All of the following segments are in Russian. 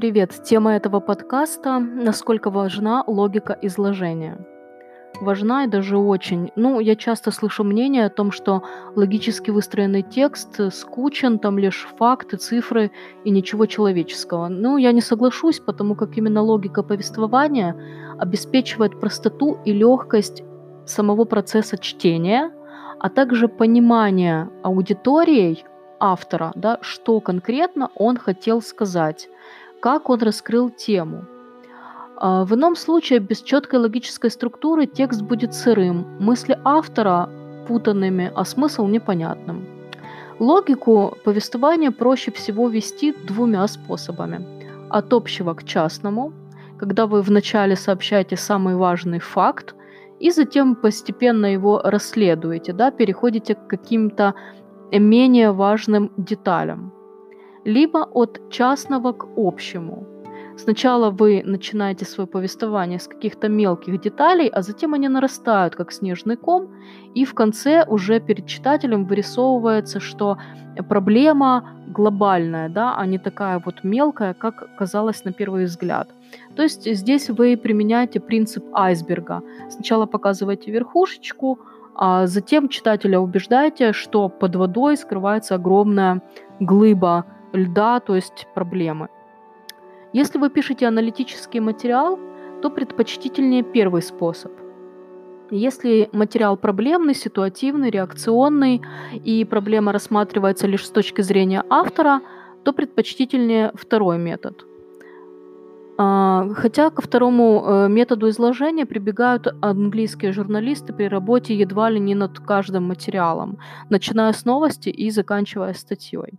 Привет! Тема этого подкаста– насколько важна логика изложения. Важна и даже очень. Ну, я часто слышу мнение о том, что логически выстроенный текст скучен, там лишь факты, цифры и ничего человеческого. Ну, я не соглашусь, потому как именно логика повествования обеспечивает простоту и легкость самого процесса чтения, а также понимание аудиторией автора, да, что конкретно он хотел сказать, как он раскрыл тему. А, в ином случае без четкой логической структуры текст будет сырым, мысли автора путанными, а смысл непонятным. Логику повествования проще всего вести двумя способами. От общего к частному, когда вы вначале сообщаете самый важный факт, и затем постепенно его расследуете, да, переходите к каким-то менее важным деталям. Либо от частного к общему. Сначала вы начинаете свое повествование с каких-то мелких деталей, а затем они нарастают, как снежный ком, и в конце уже перед читателем вырисовывается, что проблема глобальная, да, а не такая вот мелкая, как казалось на первый взгляд. То есть здесь вы применяете принцип айсберга. Сначала показываете верхушечку, а затем читателя убеждаете, что под водой скрывается огромная глыба льда, то есть проблемы. Если вы пишете аналитический материал, то предпочтительнее первый способ. Если материал проблемный, ситуативный, реакционный, и проблема рассматривается лишь с точки зрения автора, то предпочтительнее второй метод – а, хотя ко второму э, методу изложения прибегают английские журналисты при работе едва ли не над каждым материалом, начиная с новости и заканчивая статьей.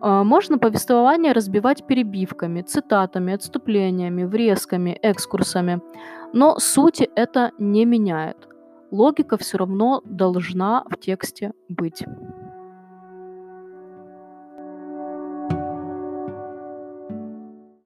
А, можно повествование разбивать перебивками, цитатами, отступлениями, врезками, экскурсами, но сути это не меняет. Логика все равно должна в тексте быть.